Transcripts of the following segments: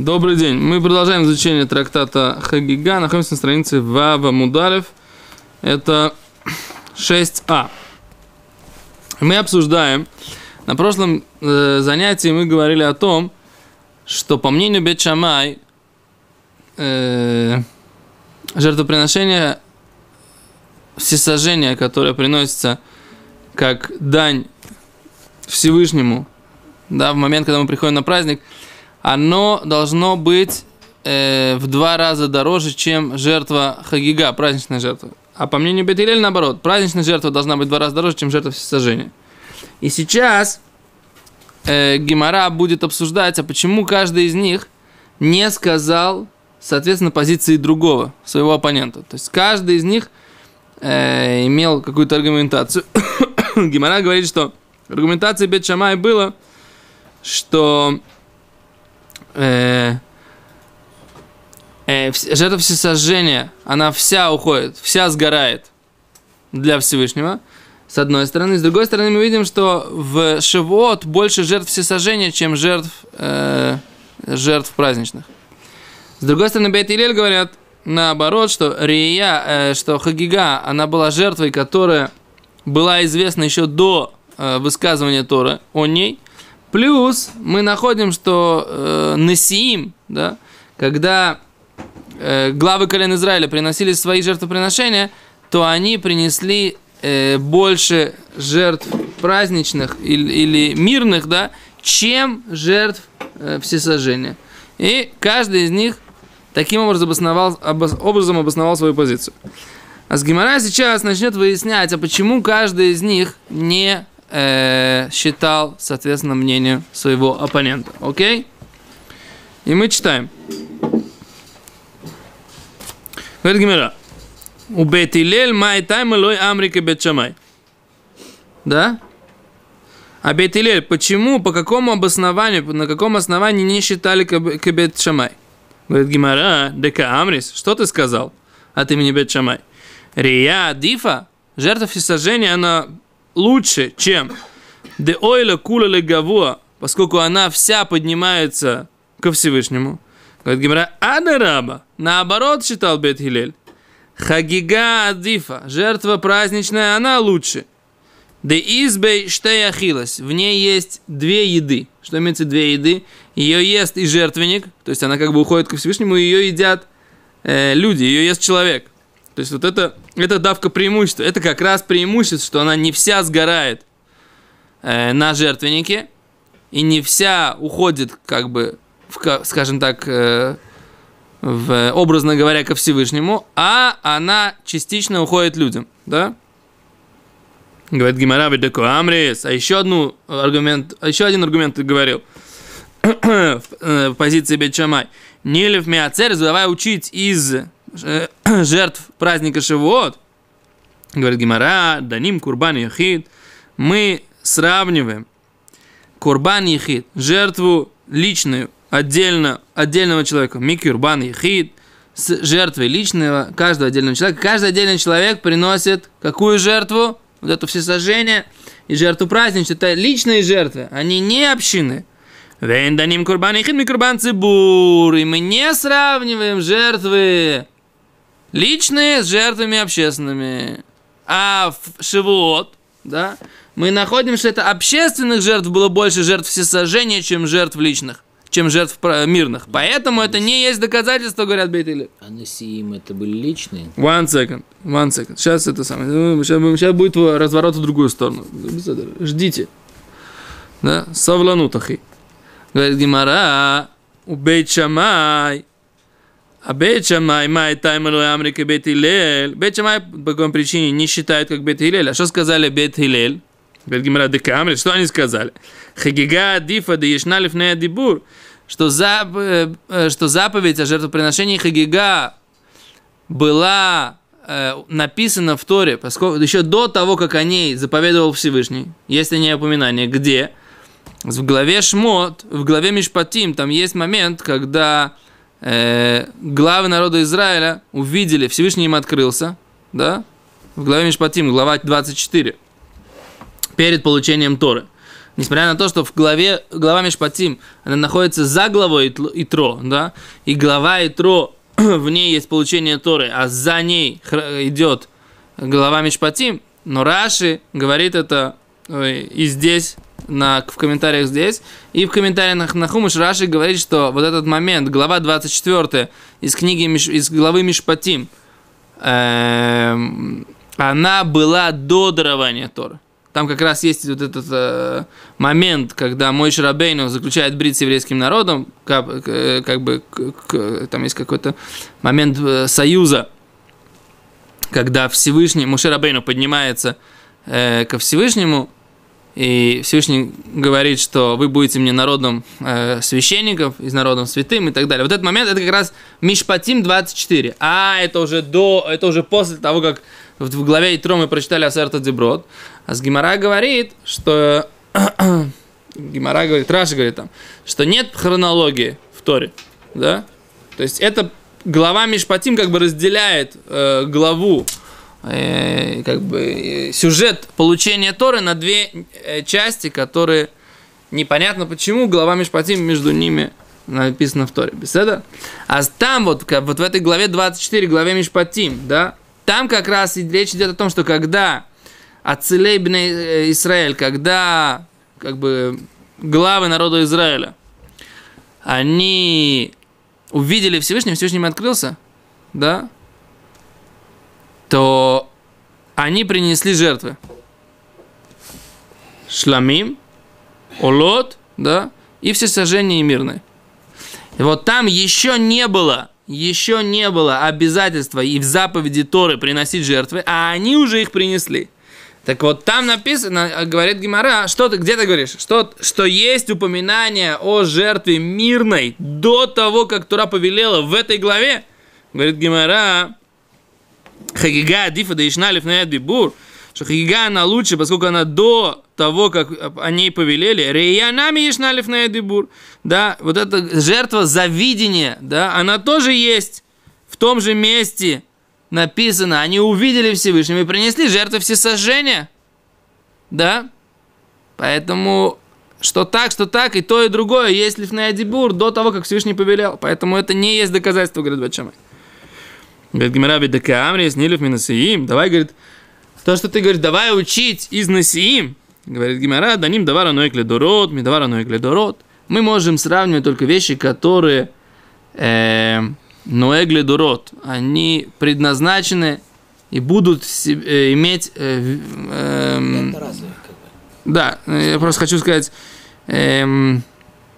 Добрый день. Мы продолжаем изучение трактата Хагига. Находимся на странице Вава Мудалев. Это 6а. Мы обсуждаем. На прошлом э, занятии мы говорили о том, что по мнению Бетшамай э, жертвоприношение всесожжения, которое приносится как дань Всевышнему, да, в момент, когда мы приходим на праздник – оно должно быть э, в два раза дороже, чем жертва хагига, праздничная жертва. А по мнению Бетилель, наоборот, праздничная жертва должна быть в два раза дороже, чем жертва всесожжения. И сейчас э, Гимара будет обсуждать, а почему каждый из них не сказал, соответственно, позиции другого, своего оппонента. То есть каждый из них э, имел какую-то аргументацию. Гимара говорит, что аргументация Бет Шамай было, что э, э, жертва всесожжения, она вся уходит, вся сгорает для Всевышнего, с одной стороны. С другой стороны, мы видим, что в Шивот больше жертв всесожжения, чем жертв, э, жертв праздничных. С другой стороны, Бейт Илель говорят наоборот, что Рия, э, что Хагига, она была жертвой, которая была известна еще до э, высказывания Тора о ней – Плюс мы находим, что э, Несиим, да, когда э, главы колен Израиля приносили свои жертвоприношения, то они принесли э, больше жертв праздничных или, или мирных, да, чем жертв э, всесожжения. И каждый из них таким образом обосновал, обос, образом обосновал свою позицию. А с Гимара сейчас начнет выяснять, а почему каждый из них не э, считал, соответственно, мнение своего оппонента. Окей? И мы читаем. Говорит Гимера. У Бетилель май тайм лой амрика бетшамай. Да? А Бетилель, почему, по какому обоснованию, на каком основании не считали Кабет Шамай? Говорит Гимара, дека Амрис, что ты сказал от имени Бет Шамай? Рия Дифа, жертва всесожжения, она лучше, чем де ойла кула легавуа, поскольку она вся поднимается ко Всевышнему. Говорит Гимара, адараба, наоборот считал Бет Хилель. Хагига адифа, жертва праздничная, она лучше. Де избей штеяхилас, в ней есть две еды. Что имеется две еды? Ее ест и жертвенник, то есть она как бы уходит ко Всевышнему, ее едят э, люди, ее ест человек. То есть вот это, это давка преимущества. Это как раз преимущество, что она не вся сгорает э, на жертвеннике, и не вся уходит, как бы, в, скажем так, э, в, образно говоря, ко Всевышнему, а она частично уходит людям, да? Говорит Гимара Деко Амрис, а еще, одну аргумент, еще один аргумент ты говорил в, э, в позиции Бетчамай. Нилев Миацер, давай учить из жертв праздника Шивот, говорит Гимара, даним курбан яхид, мы сравниваем курбан яхид, жертву личную, отдельно, отдельного человека, микюрбан яхид, с жертвой личного каждого отдельного человека. Каждый отдельный человек приносит какую жертву? Вот это все сожжения и жертву праздничную. Это личные жертвы, они не общины. Венданим курбан яхид, микурбан цибур. И мы не сравниваем жертвы личные с жертвами общественными. А в Шивот, да, мы находим, что это общественных жертв было больше жертв всесожжения, чем жертв личных, чем жертв мирных. Поэтому это не есть доказательство, говорят Бейтили. А Насиим это были личные? One second, one second. Сейчас это самое. Сейчас, сейчас будет разворот в другую сторону. Ждите. Да, совланутахи. Говорит Гимара, у Бейт Шамай, а Бет Шамай, Май Таймеру Амрика Бет Хилель. Бет Шамай по какой причине не считают как Бет Хилель. А что сказали Бет Хилель? Бет Гимара Декамри, что они сказали? Хагига Дифа да Ешналиф Дибур. Что, зап, что заповедь о жертвоприношении Хагига была э, написана в Торе, поскольку еще до того, как о ней заповедовал Всевышний, есть о ней упоминание, где? В главе Шмот, в главе Мишпатим, там есть момент, когда э, главы народа Израиля увидели, Всевышний им открылся, да, в главе Мишпатим, глава 24, перед получением Торы. несмотря на то, что в главе, глава Мишпатим, она находится за главой Итро, да, и глава Итро, в ней есть получение Торы, а за ней идет глава Мишпатим, но Раши говорит это и здесь, на, в комментариях здесь, и в комментариях на Хумыш Раши говорит, что вот этот момент, глава 24 из книги, из главы Мишпатим, эм, она была до дарования Торы. Там как раз есть вот этот э, момент, когда мой Шарабейну заключает брит с еврейским народом, как, э, как бы к- там есть какой-то момент э, союза, когда Всевышний, Мушерабейну поднимается э, ко Всевышнему, и Всевышний говорит, что вы будете мне народом э, священников, из народом святым и так далее. Вот этот момент, это как раз Мишпатим 24. А, это уже до, это уже после того, как в главе Итро мы прочитали Асерта Деброд. А с Гимара говорит, что... Гимара говорит, Раша говорит там, что нет хронологии в Торе. Да? То есть это глава Мишпатим как бы разделяет э, главу э, как бы э, сюжет получения Торы на две э, части, которые непонятно почему глава Мишпатим между ними написано в Торе. Беседа? А там вот, как- вот в этой главе 24, главе Мишпатим, да, там как раз и речь идет о том, что когда Ацелей бне э, Израиль, когда как бы главы народа Израиля, они увидели Всевышнего, Всевышний открылся, да, то они принесли жертвы. Шламим, Олот, да, и все сожжения мирные. И вот там еще не было, еще не было обязательства и в заповеди Торы приносить жертвы, а они уже их принесли. Так вот, там написано, а, говорит Гимара, что ты, где ты говоришь, что, что есть упоминание о жертве мирной до того, как Тура повелела в этой главе. Говорит Гимара, Хагига Адифа да Ишналив на Дибур, что Хагига она лучше, поскольку она до того, как о ней повелели, Рейянами Ишналив на Дибур, да, вот эта жертва завидения, да, она тоже есть в том же месте, написано, они увидели Всевышнего и принесли жертвы всесожжения, да, поэтому что так, что так, и то, и другое, есть лифная дибур до того, как Всевышний повелел, поэтому это не есть доказательство, говорит Бачамай. Говорит, Гимара бедака амри, снилев минасиим. Давай, говорит, то, что ты говоришь, давай учить из насиим. Говорит Гимара, даним давара ноек дород, ми давара ноек дород. Мы можем сравнивать только вещи, которые э, ноек дород. Они предназначены и будут э, иметь... э, эм, бы. да, э, я просто хочу сказать, эм,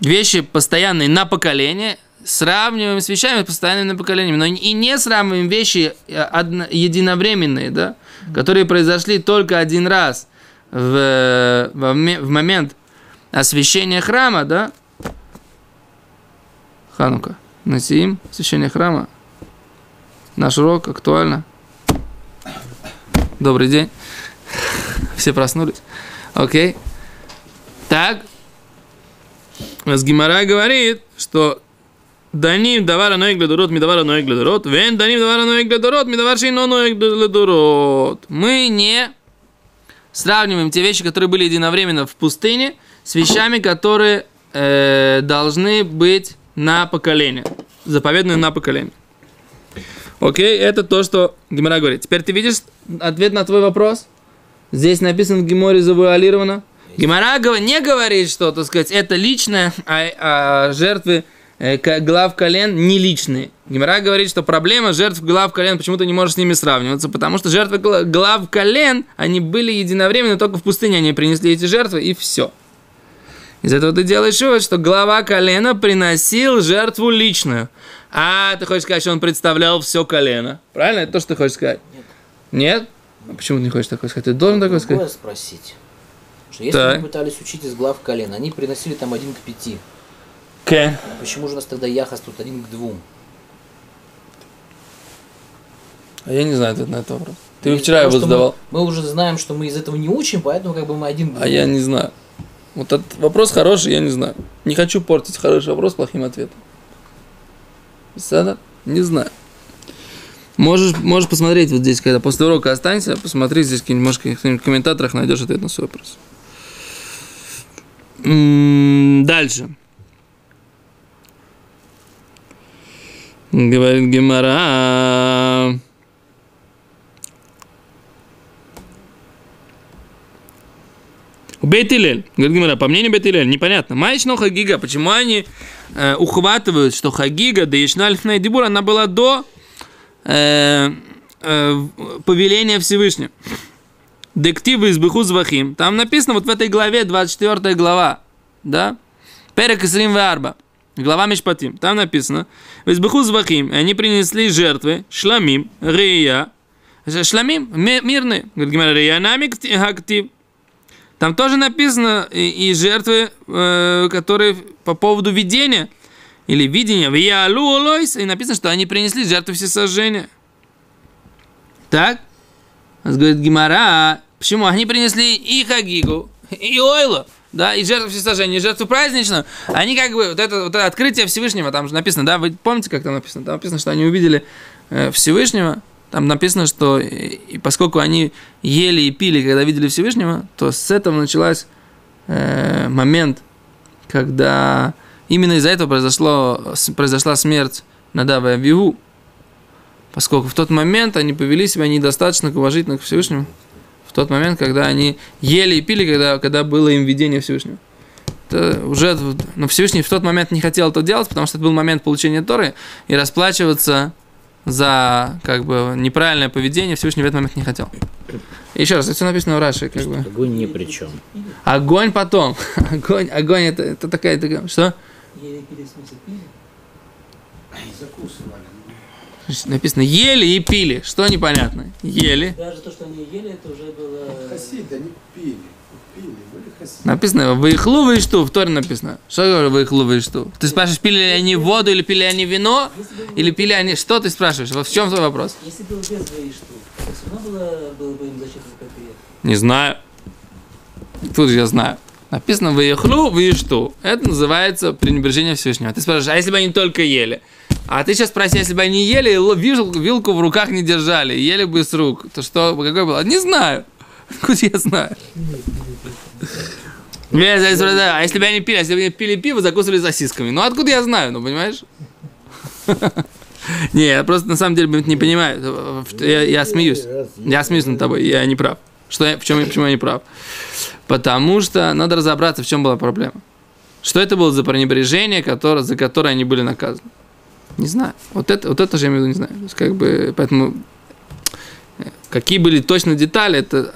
вещи постоянные на поколение, сравниваем с вещами постоянными на поколение, но и не сравниваем вещи э, одно- единовременные, да, которые произошли только один раз в, ме- в момент освящения храма, да, Ханука, Насиим, освящение храма, наш урок актуально. Добрый день. Все проснулись. Окей. Так. С Гимара говорит, что Ноек ледорот, ми давара ноек ледорот, вен даним давара ноек ледорот, ми давар шейно ноек ледорот. Мы не сравниваем те вещи, которые были единовременно в пустыне, с вещами, которые э, должны быть на поколение. Заповедные на поколение. Окей, это то, что Гимара говорит. Теперь ты видишь ответ на твой вопрос? Здесь написано в Гиморе завуалировано. Гимара не говорит, что, так сказать, это личное, а, а жертвы глав колен не личные. Гимара говорит, что проблема жертв глав колен почему-то не может с ними сравниваться, потому что жертвы гла- глав колен, они были единовременно, только в пустыне они принесли эти жертвы, и все. Из этого ты делаешь вывод, что глава колена приносил жертву личную. А ты хочешь сказать, что он представлял все колено. Правильно? Это то, что ты хочешь сказать? Нет. Нет? А почему ты не хочешь такое сказать? Ты должен такое сказать? спросить. Что если Так. мы пытались учить из глав колен, они приносили там один к пяти. Ке. Почему же у нас тогда яхас тут один к двум? А я не знаю ответ на этот вопрос. Ты Или вчера его задавал. Мы, мы уже знаем, что мы из этого не учим, поэтому как бы мы один к. А я не знаю. Вот этот вопрос хороший, я не знаю. Не хочу портить хороший вопрос плохим ответом. Сада? Не знаю. Можешь, можешь посмотреть вот здесь, когда после урока останься, посмотри здесь, может, в комментаторах найдешь ответ на свой вопрос. Дальше. Говорит Гемара. Бейтилель. Говорит Гимара, по мнению Бейтилель, непонятно. Маечно Хагига, почему они э, ухватывают, что Хагига, да Ишнальфная Дибур, она была до э, э, повеления Всевышнего. Дективы из Беху Звахим. Там написано вот в этой главе, 24 глава, да? Перек Исрим Варба. Глава Мишпатим. Там написано, в Избуху Звахим, и они принесли жертвы, шламим, рия, шламим, ми- мирные. Говорит Гимара, рия намик актив. Там тоже написано и, и жертвы, э, которые по поводу видения или видения. В и написано, что они принесли жертву всесожжения. Так? Говорит Гимара, почему? Они принесли и Хагигу, и Ойло, да, и жертву всесожжения, и жертву праздничную. Они как бы, вот это, вот это открытие Всевышнего, там же написано, да, вы помните, как там написано? Там написано, что они увидели э, Всевышнего, там написано, что и, и поскольку они ели и пили, когда видели Всевышнего, то с этого началась э, момент, когда именно из-за этого произошло, произошла смерть Надава и Авигу, поскольку в тот момент они повели себя недостаточно уважительно к Всевышнему, в тот момент, когда они ели и пили, когда, когда было им видение Всевышнего. Это уже, но Всевышний в тот момент не хотел это делать, потому что это был момент получения Торы, и расплачиваться за как бы неправильное поведение Всевышний в этот момент не хотел. Еще раз, это все написано в Раши, как бы. Огонь ни при чем. Огонь потом. Огонь, огонь это, это такая, такая, что? Еле пили, в смысле, пили? Закусывали. Значит, Написано ели и пили. Что непонятно? Ели. Даже то, что они ели, это уже было... Хасиды, они пили. Пили, были хасиды. Написано выехлу вы что? В Торе написано. Что я говорю выехлу вы что? Ты спрашиваешь, пили ли они воду или пили они вино? Или пили они... Что ты спрашиваешь? В чем твой вопрос? Если был без штук, то все равно было, было бы им зачем. Не знаю. Тут же я знаю. Написано выехлу вы что? Это называется пренебрежение Всевышнего. Ты спрашиваешь, а если бы они только ели? А ты сейчас спроси, если бы они ели, вилку, в руках не держали, ели бы с рук, то что, какой было? Не знаю. Откуда я знаю? А если бы они пили, если бы они пили пиво, закусывали сосисками. Ну откуда я знаю, ну понимаешь? Не, я просто на самом деле не понимаю. Я, я смеюсь. Я смеюсь над тобой, я не прав. Что я, в чем, почему я не прав? Потому что надо разобраться, в чем была проблема. Что это было за пренебрежение, которое, за которое они были наказаны? Не знаю. Вот это, вот это же я имею в виду, не знаю. То есть, как бы, поэтому э, какие были точно детали, это,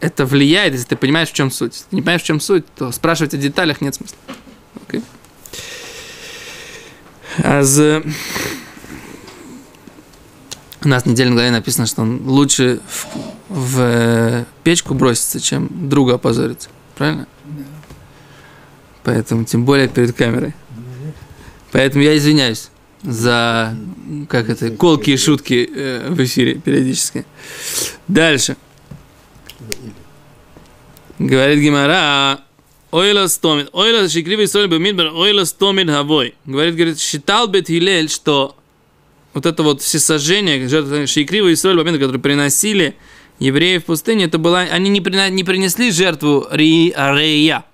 это влияет, если ты понимаешь, в чем суть. Если ты не понимаешь, в чем суть, то спрашивать о деталях нет смысла. Окей? А за... У нас в недельной главе написано, что он лучше в, в, э, печку бросится, чем друга опозорится. Правильно? Поэтому, тем более перед камерой. Поэтому я извиняюсь за, как это, колки и шутки э, в эфире периодически. Дальше. Говорит Гимара, Ойла стомит, ойла шикривый соль бы мидбар, ойла стомит хавой. Говорит, говорит, считал Бет Хилель, что вот это вот всесожжение, Шейкрива и Исраиль, момент, которые приносили евреи в пустыне, это была, они не, прина- не принесли жертву ри, Рея,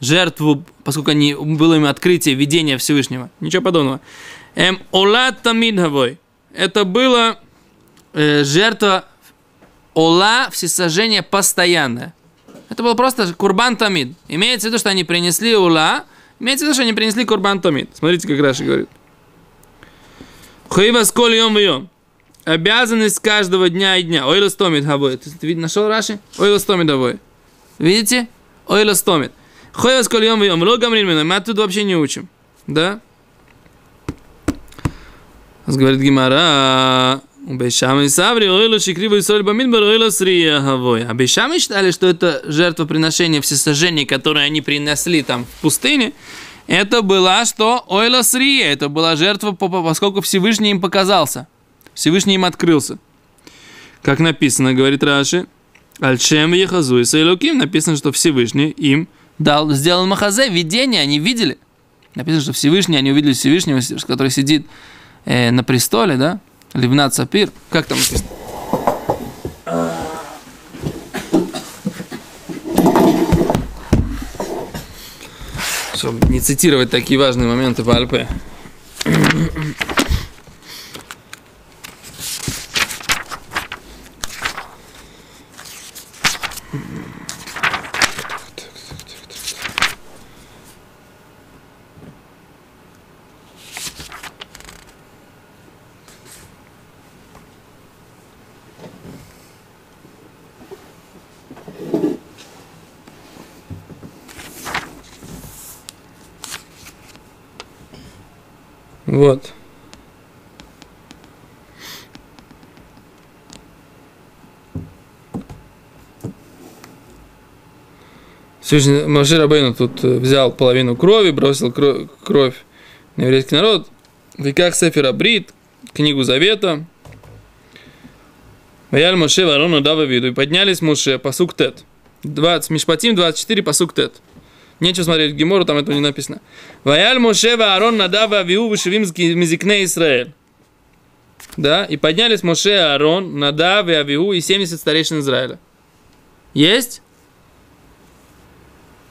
жертву, поскольку они, было им открытие, видение Всевышнего. Ничего подобного. Эм, Ола Тамидхавой. Это было э, жертва Ола, всесожжение постоянное. Это было просто Курбан Тамид. Имеется в виду, что они принесли Ула, имеется в виду, что они принесли Курбан Тамид. Смотрите, как Раши говорит. Хуива сколь йом йом. Обязанность каждого дня и дня. Ойла стомит хавой. Ты, ты нашел Раши? Ойла стомит хавой. Видите? Ойла стомит. Хуива сколь йом йом. Мы оттуда вообще не учим. Да? Говорит Гимара. Бейшамы Саври, Ойла Шикрива и Соль Бамидбар, Ойла Срия Хавой. А Бейшамы считали, что это жертвоприношение всесожжения, которое они принесли там в пустыне, это была что? Ойла Срия. Это была жертва, по- по- поскольку Всевышний им показался. Всевышний им открылся. Как написано, говорит Раши, Альшем Ехазу и Сайлуким, написано, что Всевышний им дал, сделал Махазе, видение, они видели. Написано, что Всевышний, они увидели Всевышнего, который сидит э, на престоле, да? Ливнат Сапир. Как там написано? чтобы не цитировать такие важные моменты по альпе. Вот. Всевышний Машир Рабейну тут э, взял половину крови, бросил кро- кровь на еврейский народ. В веках Сефера Брит, книгу Завета. Ваяль Моше Варону Дава виду. И поднялись Моше, посук Тет. 20, Мишпатим 24, посук Тет. Нечего смотреть Гемору, там этого не написано. Ваяль Моше Аарон Надава Авиу Вишевим Мизикне Израиль. Да, и поднялись Моше Аарон, Надав и Авиу и 70 старейшин Израиля. Есть?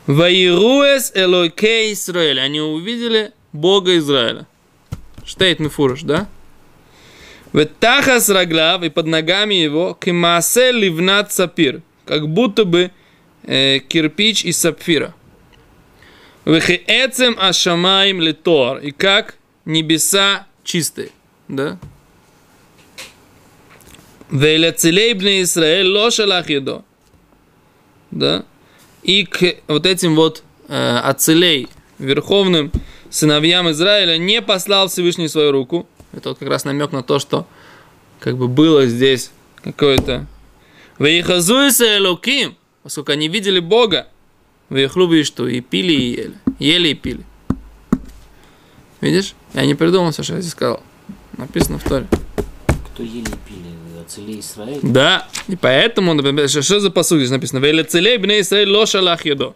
Ваируэс Элокей Израиль. Они увидели Бога Израиля. Штейт Мефураж, да? Ветахас Раглав и под ногами его Кемасе Ливнат Сапир. Как будто бы э, кирпич из сапфира. Вехеэцем ашамаем литор. И как небеса чистые. Да? Велецелей бне Исраэль лошалах едо. Да? И к вот этим вот э, ацелей, верховным сыновьям Израиля, не послал Всевышний свою руку. Это вот как раз намек на то, что как бы было здесь какое-то... Вейхазуйся Элоким, поскольку они видели Бога, Вейхлубы что и пили, и ели. Ели и пили. Видишь? Я не придумал все, что я здесь сказал. Написано в Торе. Кто ели и пили? Ацелей Израиль? Да, и поэтому, например, что, что за посуд здесь написано? Вейля целей бне Исраиль лоша лах едо.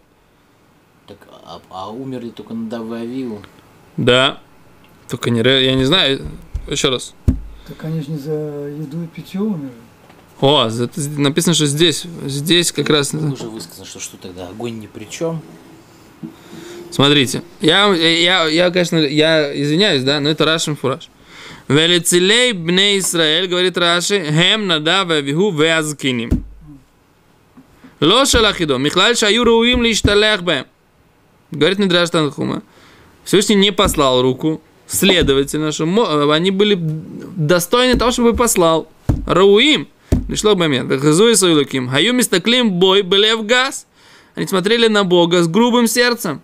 Так, а, а умерли только на Дававиу. Да. Только не, я не знаю. Еще раз. Так они же не за еду и питье умерли. О, это написано, что здесь, здесь как раз... Ну, уже высказано, что что тогда огонь ни при чем. Смотрите, я, я, я, конечно, я извиняюсь, да, но это Рашин Фураж. Велицелей бне Исраэль, говорит Раши, хем надав авиху веазкиним. Ло шалахидо, михлаль шаю руим лишталех бэм. Говорит Мидраш Танхума. Всевышний не послал руку, следовательно, что мо- они были достойны того, чтобы послал. Рауим. Пришло момент. Вехазуи Саилаким. Хаю мистаклим бой белев газ. Они смотрели на Бога с грубым сердцем.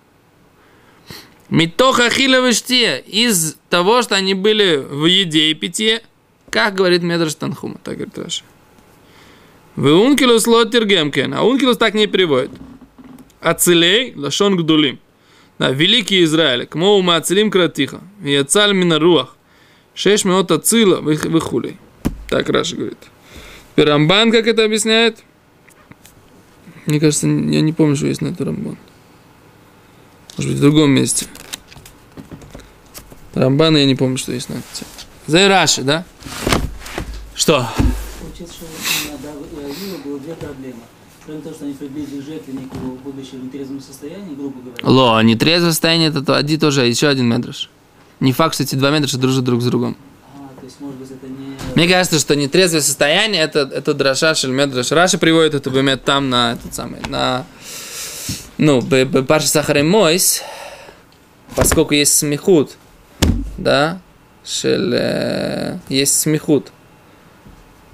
Митоха хиловыштия. Из того, что они были в еде и питье. Как говорит Медраш Танхума, так говорит Раша. В ункилус лотер гемкен. А ункилус так не переводит. Ацелей лашон гдулим. Да, великий Израиль. К моему ацелим кратиха. И ацаль минаруах. Шеш минут ацила выхулей. Так Раша говорит. Рамбан как это объясняет? Мне кажется, я не помню, что есть на это Рамбан. Может быть, в другом месте. Рамбана я не помню, что есть на это. тему. За Раши, да? Что? Получается, что у и Авила было две проблемы. Кроме того, что они приблизили жертвеннику, будучи в нетрезвом состоянии, грубо говоря. Ло, нетрезвое состояние, это то- один тоже, еще один медраж. Не факт, что эти два медраша дружат друг с другом. А, то есть, может быть, это не... Мне кажется, что нетрезвое состояние это, это драша шельмедраш. Раша приводит это бемет там на этот самый, на ну, Паша Сахар Мойс, поскольку есть смехут, да, шель, э, есть смехут,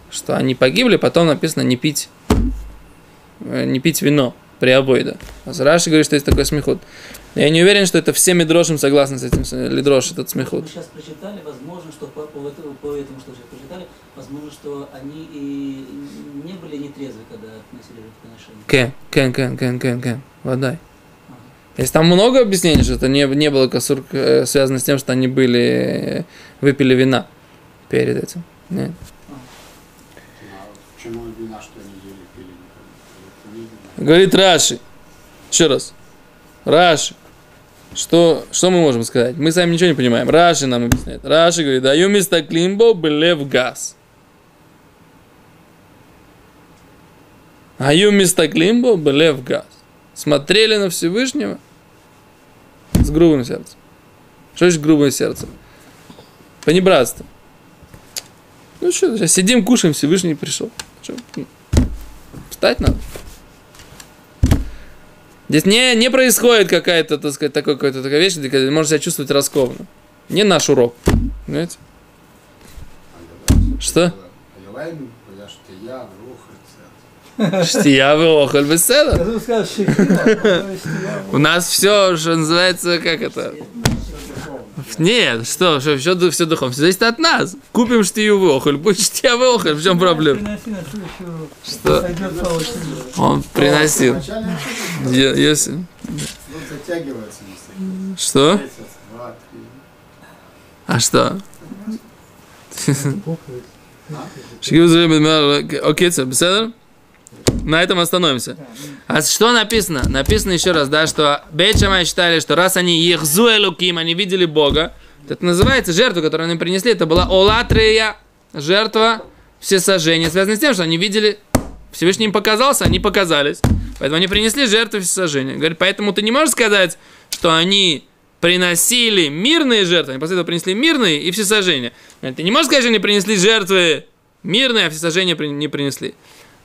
что они погибли, потом написано не пить, э, не пить вино при обоиде. А Раши говорит, что есть такой смехут. Я не уверен, что это все медрошим согласны с этим, с- лидрош, этот смехут. Мы сейчас прочитали, возможно, что по, по этому, по этому, что сейчас прочитали, возможно, что они и не были нетрезвы, когда относили жертвоприношение. Кен, кен, кен, кен, кен, кен. Водай. Есть там много объяснений, что это не, не было косур, э, связано с тем, что они были, э, выпили вина перед этим. Нет. Говорит Раши. Еще раз. Раши. Что, что мы можем сказать? Мы сами ничего не понимаем. Раши нам объясняет. Раши говорит, даю место климбо белев газ. Аю место климбо белев газ. Смотрели на Всевышнего с грубым сердцем. Что значит грубое сердце? Понебратство. Ну что, сейчас сидим, кушаем, Всевышний пришел. Что, ну, Встать надо. Здесь не, не происходит какая-то, так сказать, такой, какая-то такая вещь, где можешь себя чувствовать раскованно. Не наш урок. Понимаете? Что? Штия охоль беседа. У нас все, что называется, как это? Нет, что, что все, все духом, все зависит от нас. Купим штию в охоль, будет штия в охоль, в чем проблема? Что? Он приносил. Если... Что? А что? Пукает. Шкив зрим- Окей, беседа? На этом остановимся. А что написано? Написано еще раз, да, что Бейчамай считали, что раз они Ехзу Элуким, они видели Бога, то это называется жертва, которую они принесли, это была Олатрия, жертва все сожжения, связанные с тем, что они видели, Всевышний им показался, они показались. Поэтому они принесли жертву все сожжения. Говорит, поэтому ты не можешь сказать, что они приносили мирные жертвы, они после этого принесли мирные и все сожжения. Говорит, ты не можешь сказать, что они принесли жертвы мирные, а все сожжения при- не принесли.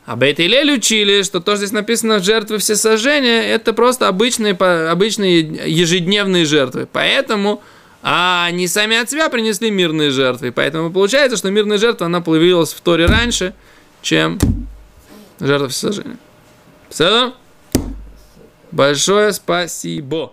А Бейт Илель учили, что то, что здесь написано жертвы все сожжения, это просто обычные, обычные ежедневные жертвы. Поэтому а они сами от себя принесли мирные жертвы. Поэтому получается, что мирная жертва, она появилась в Торе раньше, чем жертва всесожжения. Все? Большое спасибо.